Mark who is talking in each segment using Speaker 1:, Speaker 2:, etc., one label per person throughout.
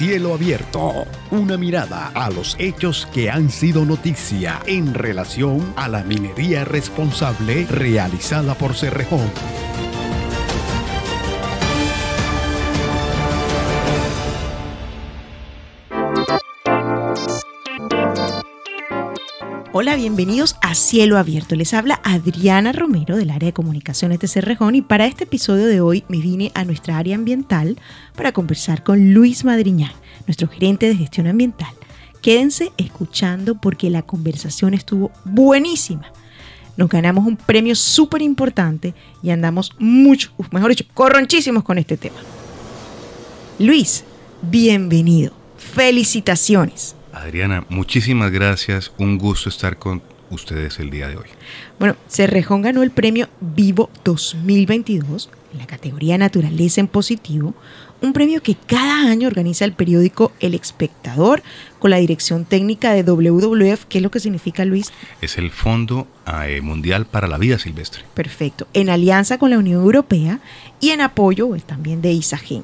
Speaker 1: cielo abierto, una mirada a los hechos que han sido noticia en relación a la minería responsable realizada por Cerrejón.
Speaker 2: Hola, bienvenidos a Cielo Abierto. Les habla Adriana Romero del área de comunicaciones de Cerrejón y para este episodio de hoy me vine a nuestra área ambiental para conversar con Luis Madriñán, nuestro gerente de gestión ambiental. Quédense escuchando porque la conversación estuvo buenísima. Nos ganamos un premio súper importante y andamos mucho, mejor dicho, corronchísimos con este tema. Luis, bienvenido. Felicitaciones.
Speaker 3: Adriana, muchísimas gracias. Un gusto estar con ustedes el día de hoy.
Speaker 2: Bueno, Cerrejón ganó el premio Vivo 2022 en la categoría Naturaleza en Positivo, un premio que cada año organiza el periódico El Espectador con la dirección técnica de WWF. ¿Qué es lo que significa, Luis?
Speaker 3: Es el Fondo eh, Mundial para la Vida Silvestre.
Speaker 2: Perfecto. En alianza con la Unión Europea y en apoyo pues, también de ISAGEN.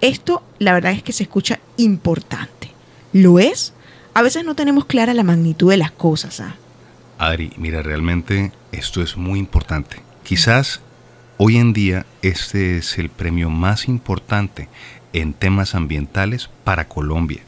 Speaker 2: Esto, la verdad es que se escucha importante. ¿Lo es? A veces no tenemos clara la magnitud de las cosas. ¿ah?
Speaker 3: Adri, mira, realmente esto es muy importante. Quizás hoy en día este es el premio más importante en temas ambientales para Colombia.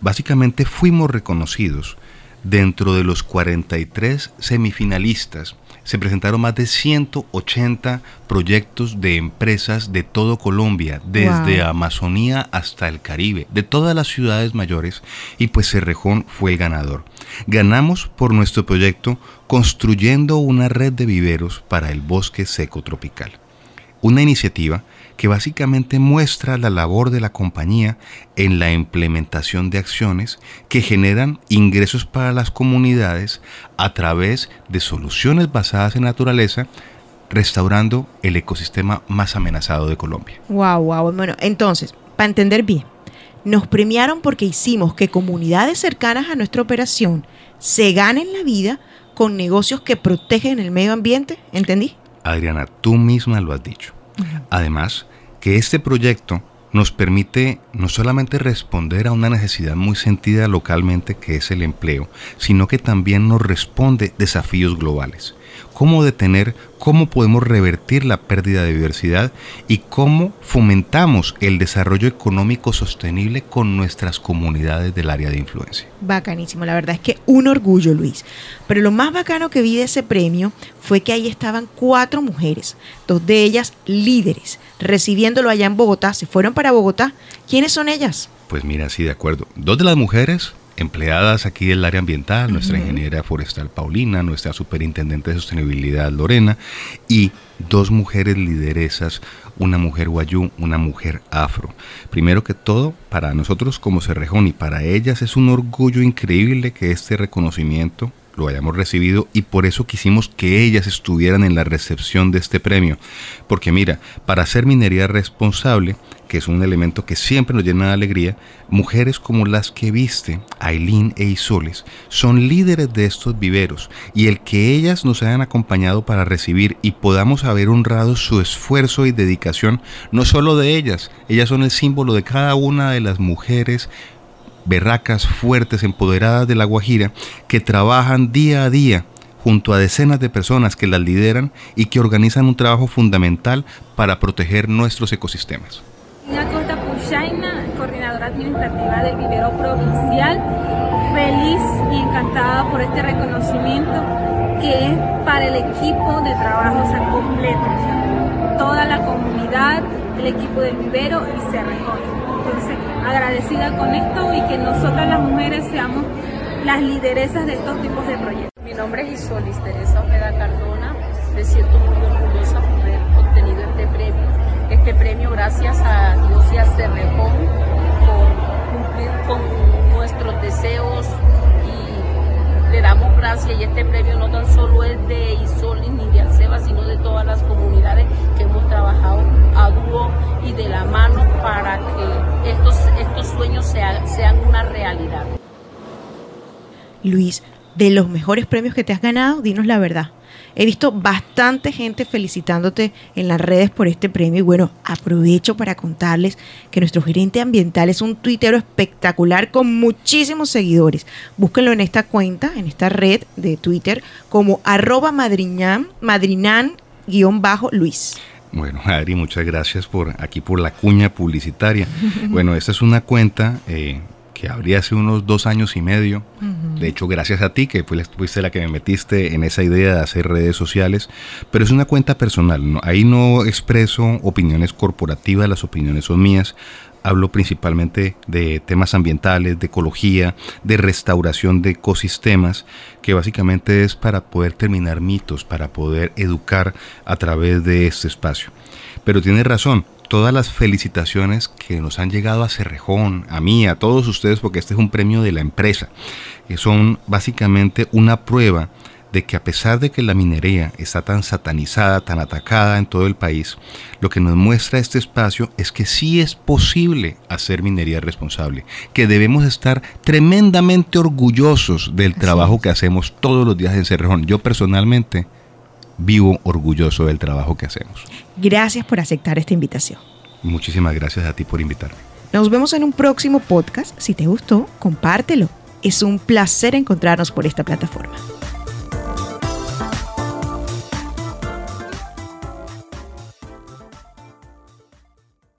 Speaker 3: Básicamente fuimos reconocidos dentro de los 43 semifinalistas se presentaron más de 180 proyectos de empresas de todo Colombia, desde Amazonía hasta el Caribe, de todas las ciudades mayores, y pues Cerrejón fue el ganador. Ganamos por nuestro proyecto construyendo una red de viveros para el bosque seco tropical. Una iniciativa que básicamente muestra la labor de la compañía en la implementación de acciones que generan ingresos para las comunidades a través de soluciones basadas en naturaleza restaurando el ecosistema más amenazado de Colombia.
Speaker 2: Wow, wow. Bueno, entonces, para entender bien, nos premiaron porque hicimos que comunidades cercanas a nuestra operación se ganen la vida con negocios que protegen el medio ambiente, ¿entendí?
Speaker 3: Adriana, tú misma lo has dicho. Además, que este proyecto nos permite no solamente responder a una necesidad muy sentida localmente que es el empleo, sino que también nos responde desafíos globales cómo detener, cómo podemos revertir la pérdida de diversidad y cómo fomentamos el desarrollo económico sostenible con nuestras comunidades del área de influencia.
Speaker 2: Bacanísimo, la verdad es que un orgullo, Luis. Pero lo más bacano que vi de ese premio fue que ahí estaban cuatro mujeres, dos de ellas líderes, recibiéndolo allá en Bogotá. Se fueron para Bogotá. ¿Quiénes son ellas?
Speaker 3: Pues mira, sí, de acuerdo. Dos de las mujeres empleadas aquí del área ambiental, nuestra ingeniera forestal Paulina, nuestra superintendente de sostenibilidad Lorena y dos mujeres lideresas, una mujer guayú, una mujer afro. Primero que todo, para nosotros como Cerrejón y para ellas es un orgullo increíble que este reconocimiento lo hayamos recibido y por eso quisimos que ellas estuvieran en la recepción de este premio. Porque mira, para ser minería responsable, que es un elemento que siempre nos llena de alegría, mujeres como las que viste, Aileen e Isoles, son líderes de estos viveros y el que ellas nos hayan acompañado para recibir y podamos haber honrado su esfuerzo y dedicación, no solo de ellas, ellas son el símbolo de cada una de las mujeres berracas, fuertes, empoderadas de La Guajira, que trabajan día a día junto a decenas de personas que las lideran y que organizan un trabajo fundamental para proteger nuestros ecosistemas.
Speaker 4: Costa Puchaina, coordinadora administrativa del vivero provincial, feliz y encantada por este reconocimiento que es para el equipo de trabajo o completo, toda la comunidad, el equipo del vivero y Cerrejón. Entonces, agradecida con esto y que nosotras las mujeres seamos las lideresas de estos tipos de proyectos.
Speaker 5: Mi nombre es Isolis Teresa Ojeda Cardona, me siento muy orgullosa por
Speaker 2: Luis, de los mejores premios que te has ganado, dinos la verdad. He visto bastante gente felicitándote en las redes por este premio y bueno, aprovecho para contarles que nuestro gerente ambiental es un tuitero espectacular con muchísimos seguidores. Búsquenlo en esta cuenta, en esta red de Twitter como arroba madrinan, madrinan-luis.
Speaker 3: Bueno, Adri, muchas gracias por aquí por la cuña publicitaria. bueno, esta es una cuenta eh, que abrí hace unos dos años y medio. De hecho, gracias a ti, que fuiste la que me metiste en esa idea de hacer redes sociales. Pero es una cuenta personal. Ahí no expreso opiniones corporativas, las opiniones son mías. Hablo principalmente de temas ambientales, de ecología, de restauración de ecosistemas, que básicamente es para poder terminar mitos, para poder educar a través de este espacio. Pero tiene razón, todas las felicitaciones que nos han llegado a Cerrejón, a mí, a todos ustedes, porque este es un premio de la empresa, que son básicamente una prueba de que a pesar de que la minería está tan satanizada, tan atacada en todo el país, lo que nos muestra este espacio es que sí es posible hacer minería responsable, que debemos estar tremendamente orgullosos del trabajo que hacemos todos los días en Cerrejón. Yo personalmente vivo orgulloso del trabajo que hacemos.
Speaker 2: Gracias por aceptar esta invitación.
Speaker 3: Muchísimas gracias a ti por invitarme.
Speaker 2: Nos vemos en un próximo podcast. Si te gustó, compártelo. Es un placer encontrarnos por esta plataforma.